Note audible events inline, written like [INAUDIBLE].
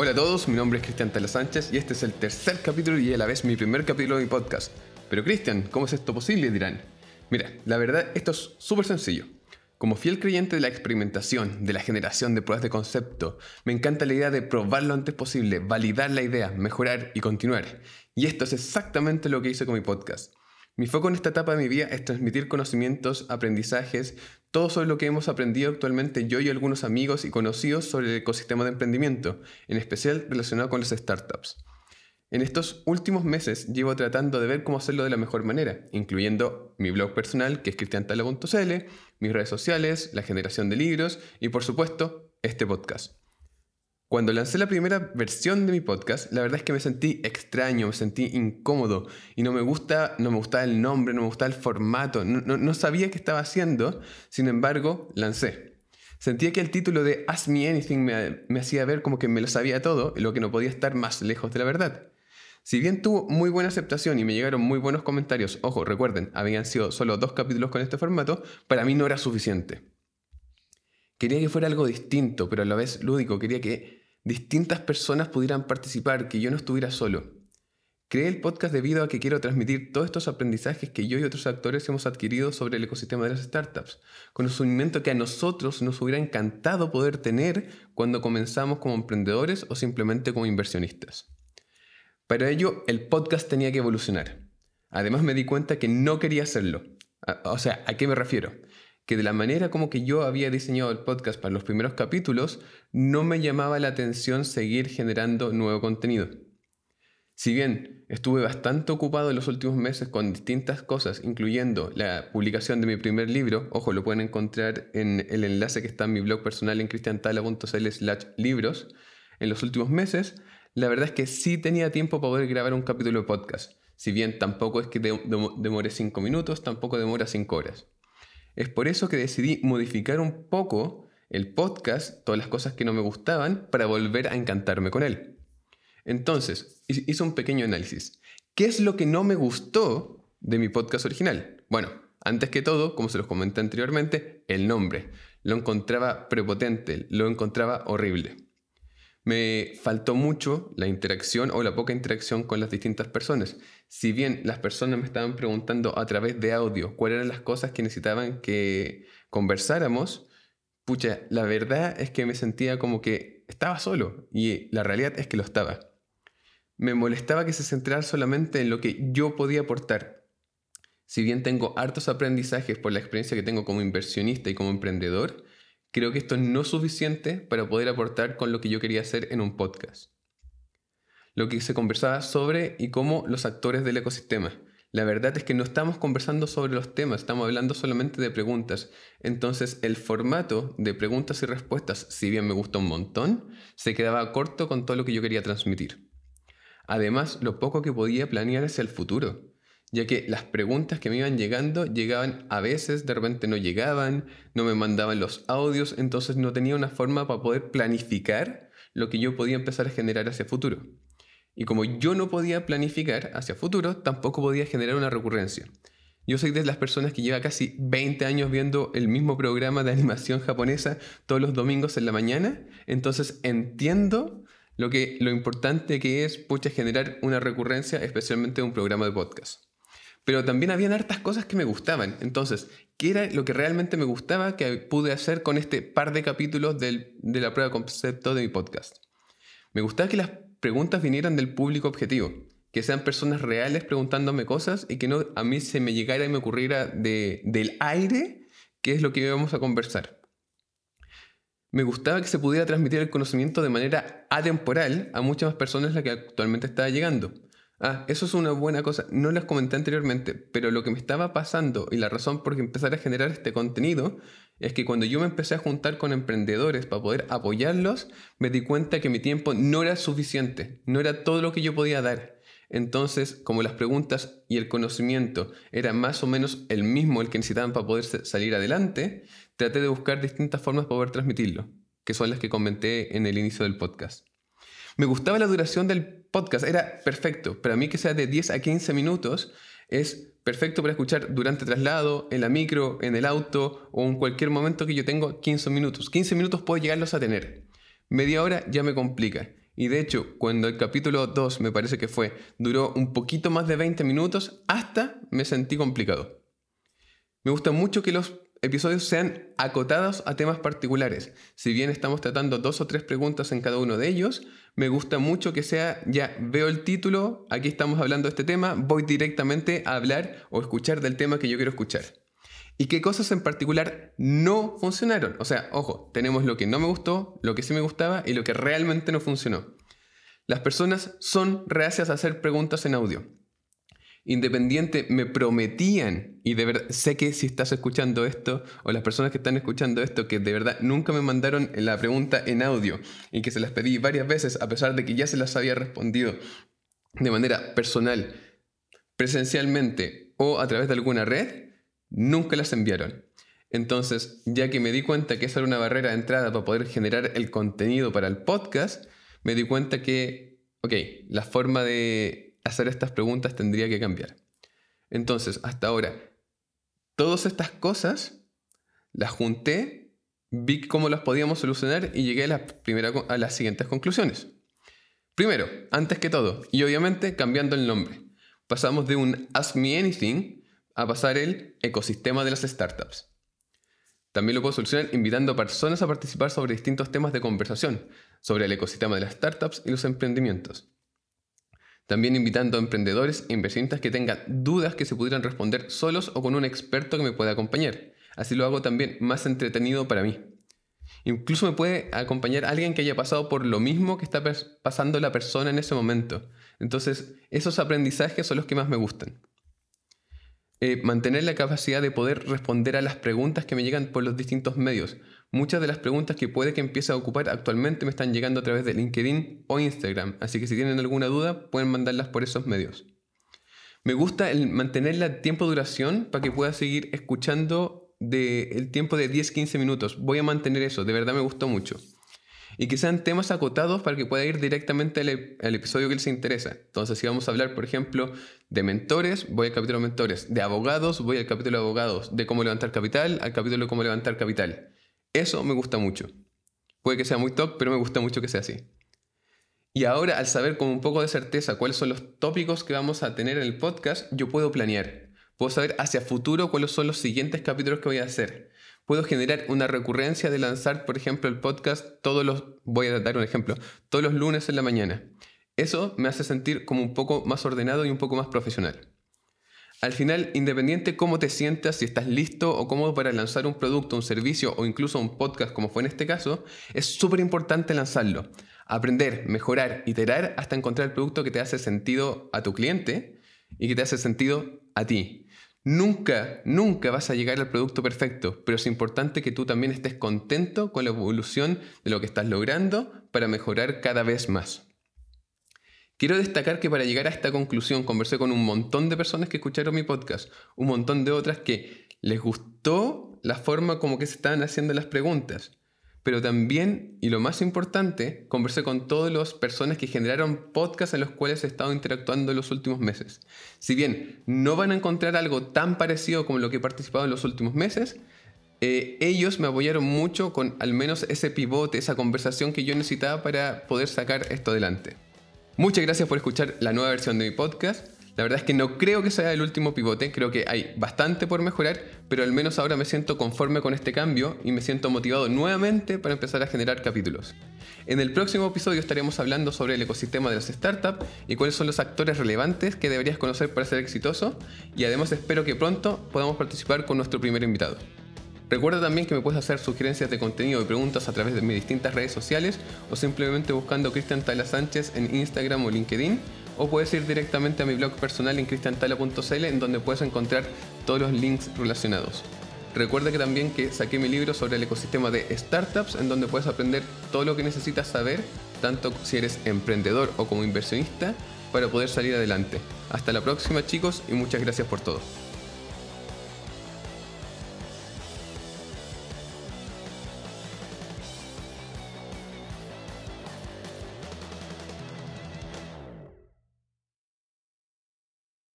Hola a todos, mi nombre es Cristian Tala Sánchez y este es el tercer capítulo y a la vez mi primer capítulo de mi podcast. Pero Cristian, ¿cómo es esto posible? dirán. Mira, la verdad esto es súper sencillo. Como fiel creyente de la experimentación, de la generación de pruebas de concepto, me encanta la idea de probar lo antes posible, validar la idea, mejorar y continuar. Y esto es exactamente lo que hice con mi podcast. Mi foco en esta etapa de mi vida es transmitir conocimientos, aprendizajes, todo sobre lo que hemos aprendido actualmente yo y algunos amigos y conocidos sobre el ecosistema de emprendimiento, en especial relacionado con las startups. En estos últimos meses llevo tratando de ver cómo hacerlo de la mejor manera, incluyendo mi blog personal, que es cristiantala.cl, mis redes sociales, la generación de libros y por supuesto este podcast. Cuando lancé la primera versión de mi podcast, la verdad es que me sentí extraño, me sentí incómodo y no me, gusta, no me gustaba el nombre, no me gustaba el formato, no, sabía qué estaba haciendo, sin embargo, lancé. Sentía que el título de Ask Me Anything me, me hacía ver como que me lo sabía todo, lo que no podía estar más lejos de la verdad. Si bien tuvo muy buena aceptación y me llegaron muy buenos comentarios, ojo, recuerden, habían sido solo dos capítulos con este formato, para mí no era suficiente. Quería que fuera algo distinto, pero a la vez lúdico, quería que distintas personas pudieran participar, que yo no estuviera solo. Creé el podcast debido a que quiero transmitir todos estos aprendizajes que yo y otros actores hemos adquirido sobre el ecosistema de las startups, conocimiento que a nosotros nos hubiera encantado poder tener cuando comenzamos como emprendedores o simplemente como inversionistas. Para ello, el podcast tenía que evolucionar. Además me di cuenta que no quería hacerlo. O sea, ¿a qué me refiero? Que de la manera como que yo había diseñado el podcast para los primeros capítulos, no me llamaba la atención seguir generando nuevo contenido. Si bien estuve bastante ocupado en los últimos meses con distintas cosas, incluyendo la publicación de mi primer libro, ojo, lo pueden encontrar en el enlace que está en mi blog personal en cristiantala.cl slash libros, en los últimos meses, la verdad es que sí tenía tiempo para poder grabar un capítulo de podcast. Si bien tampoco es que demore 5 minutos, tampoco demora 5 horas. Es por eso que decidí modificar un poco el podcast, todas las cosas que no me gustaban, para volver a encantarme con él. Entonces, hice un pequeño análisis. ¿Qué es lo que no me gustó de mi podcast original? Bueno, antes que todo, como se los comenté anteriormente, el nombre. Lo encontraba prepotente, lo encontraba horrible. Me faltó mucho la interacción o la poca interacción con las distintas personas. Si bien las personas me estaban preguntando a través de audio cuáles eran las cosas que necesitaban que conversáramos, pucha, la verdad es que me sentía como que estaba solo y la realidad es que lo estaba. Me molestaba que se centrara solamente en lo que yo podía aportar. Si bien tengo hartos aprendizajes por la experiencia que tengo como inversionista y como emprendedor, creo que esto no es suficiente para poder aportar con lo que yo quería hacer en un podcast. Lo que se conversaba sobre y cómo los actores del ecosistema. La verdad es que no estamos conversando sobre los temas, estamos hablando solamente de preguntas. Entonces el formato de preguntas y respuestas, si bien me gusta un montón, se quedaba corto con todo lo que yo quería transmitir. Además, lo poco que podía planear hacia el futuro ya que las preguntas que me iban llegando llegaban a veces, de repente no llegaban, no me mandaban los audios, entonces no tenía una forma para poder planificar lo que yo podía empezar a generar hacia futuro. Y como yo no podía planificar hacia futuro, tampoco podía generar una recurrencia. Yo soy de las personas que lleva casi 20 años viendo el mismo programa de [LAUGHS] animación japonesa todos los domingos en la mañana, entonces entiendo lo, que, lo importante que es pucha, generar una recurrencia, especialmente en un programa de podcast pero también habían hartas cosas que me gustaban. Entonces, ¿qué era lo que realmente me gustaba que pude hacer con este par de capítulos de la prueba de concepto de mi podcast? Me gustaba que las preguntas vinieran del público objetivo, que sean personas reales preguntándome cosas y que no a mí se me llegara y me ocurriera del aire qué es lo que íbamos a conversar. Me gustaba que se pudiera transmitir el conocimiento de manera atemporal a muchas más personas de las que actualmente estaba llegando. Ah, eso es una buena cosa. No les comenté anteriormente, pero lo que me estaba pasando y la razón por que empezar a generar este contenido es que cuando yo me empecé a juntar con emprendedores para poder apoyarlos, me di cuenta que mi tiempo no era suficiente, no era todo lo que yo podía dar. Entonces, como las preguntas y el conocimiento eran más o menos el mismo el que necesitaban para poder salir adelante, traté de buscar distintas formas para poder transmitirlo, que son las que comenté en el inicio del podcast. Me gustaba la duración del podcast, era perfecto. Para mí que sea de 10 a 15 minutos es perfecto para escuchar durante traslado, en la micro, en el auto o en cualquier momento que yo tengo 15 minutos. 15 minutos puedo llegarlos a tener. Media hora ya me complica. Y de hecho, cuando el capítulo 2 me parece que fue, duró un poquito más de 20 minutos, hasta me sentí complicado. Me gusta mucho que los episodios sean acotados a temas particulares. Si bien estamos tratando dos o tres preguntas en cada uno de ellos, me gusta mucho que sea, ya veo el título, aquí estamos hablando de este tema, voy directamente a hablar o escuchar del tema que yo quiero escuchar. ¿Y qué cosas en particular no funcionaron? O sea, ojo, tenemos lo que no me gustó, lo que sí me gustaba y lo que realmente no funcionó. Las personas son reacias a hacer preguntas en audio. Independiente me prometían, y de verdad, sé que si estás escuchando esto, o las personas que están escuchando esto, que de verdad nunca me mandaron la pregunta en audio y que se las pedí varias veces, a pesar de que ya se las había respondido de manera personal, presencialmente o a través de alguna red, nunca las enviaron. Entonces, ya que me di cuenta que esa era una barrera de entrada para poder generar el contenido para el podcast, me di cuenta que, ok, la forma de hacer estas preguntas tendría que cambiar. Entonces, hasta ahora, todas estas cosas las junté, vi cómo las podíamos solucionar y llegué a, a las siguientes conclusiones. Primero, antes que todo, y obviamente cambiando el nombre, pasamos de un Ask Me Anything a pasar el ecosistema de las startups. También lo puedo solucionar invitando a personas a participar sobre distintos temas de conversación, sobre el ecosistema de las startups y los emprendimientos. También invitando a emprendedores e inversionistas que tengan dudas que se pudieran responder solos o con un experto que me pueda acompañar. Así lo hago también más entretenido para mí. Incluso me puede acompañar alguien que haya pasado por lo mismo que está pasando la persona en ese momento. Entonces, esos aprendizajes son los que más me gustan. Eh, mantener la capacidad de poder responder a las preguntas que me llegan por los distintos medios. Muchas de las preguntas que puede que empiece a ocupar actualmente me están llegando a través de LinkedIn o Instagram, así que si tienen alguna duda pueden mandarlas por esos medios. Me gusta el mantener la tiempo duración para que pueda seguir escuchando de el tiempo de 10-15 minutos. Voy a mantener eso, de verdad me gustó mucho y que sean temas acotados para que pueda ir directamente al, episodio que les interesa. Entonces, si vamos a hablar, por ejemplo, de mentores, voy al capítulo de mentores, de abogados, voy al capítulo de abogados, de cómo levantar capital, al capítulo de cómo levantar capital. Eso me gusta mucho. Puede que sea muy top, pero me gusta mucho que sea así. Y ahora, al saber con un poco de certeza cuáles son los tópicos que vamos a tener en el podcast, yo puedo planear. Puedo saber hacia futuro cuáles son los siguientes capítulos que voy a hacer puedo generar una recurrencia de lanzar, por ejemplo, el podcast todos los, voy a dar un ejemplo, todos los lunes en la mañana. Eso me hace sentir como un poco más ordenado y un poco más profesional. Al final, independiente cómo te sientas, si estás listo o cómodo para lanzar un producto, un servicio o incluso un podcast como fue en este caso, es súper importante lanzarlo. Aprender, mejorar, iterar hasta encontrar el producto que te hace sentido a tu cliente y que te hace sentido a ti. Nunca, nunca vas a llegar al producto perfecto, pero es importante que tú también estés contento con la evolución de lo que estás logrando para mejorar cada vez más. Quiero destacar que para llegar a esta conclusión conversé con un montón de personas que escucharon mi podcast, un montón de otras que les gustó la forma como que se estaban haciendo las preguntas pero también, y lo más importante, conversé con todas las personas que generaron podcasts en los cuales he estado interactuando en los últimos meses. Si bien no van a encontrar algo tan parecido como lo que he participado en los últimos meses, eh, ellos me apoyaron mucho con al menos ese pivote, esa conversación que yo necesitaba para poder sacar esto adelante. Muchas gracias por escuchar la nueva versión de mi podcast. La verdad es que no creo que sea el último pivote, creo que hay bastante por mejorar, pero al menos ahora me siento conforme con este cambio y me siento motivado nuevamente para empezar a generar capítulos. En el próximo episodio estaremos hablando sobre el ecosistema de las startups y cuáles son los actores relevantes que deberías conocer para ser exitoso y además espero que pronto podamos participar con nuestro primer invitado. Recuerda también que me puedes hacer sugerencias de contenido y preguntas a través de mis distintas redes sociales o simplemente buscando Cristian Tala Sánchez en Instagram o LinkedIn o puedes ir directamente a mi blog personal en cristiantala.cl en donde puedes encontrar todos los links relacionados. Recuerda que también que saqué mi libro sobre el ecosistema de startups en donde puedes aprender todo lo que necesitas saber, tanto si eres emprendedor o como inversionista, para poder salir adelante. Hasta la próxima chicos y muchas gracias por todo.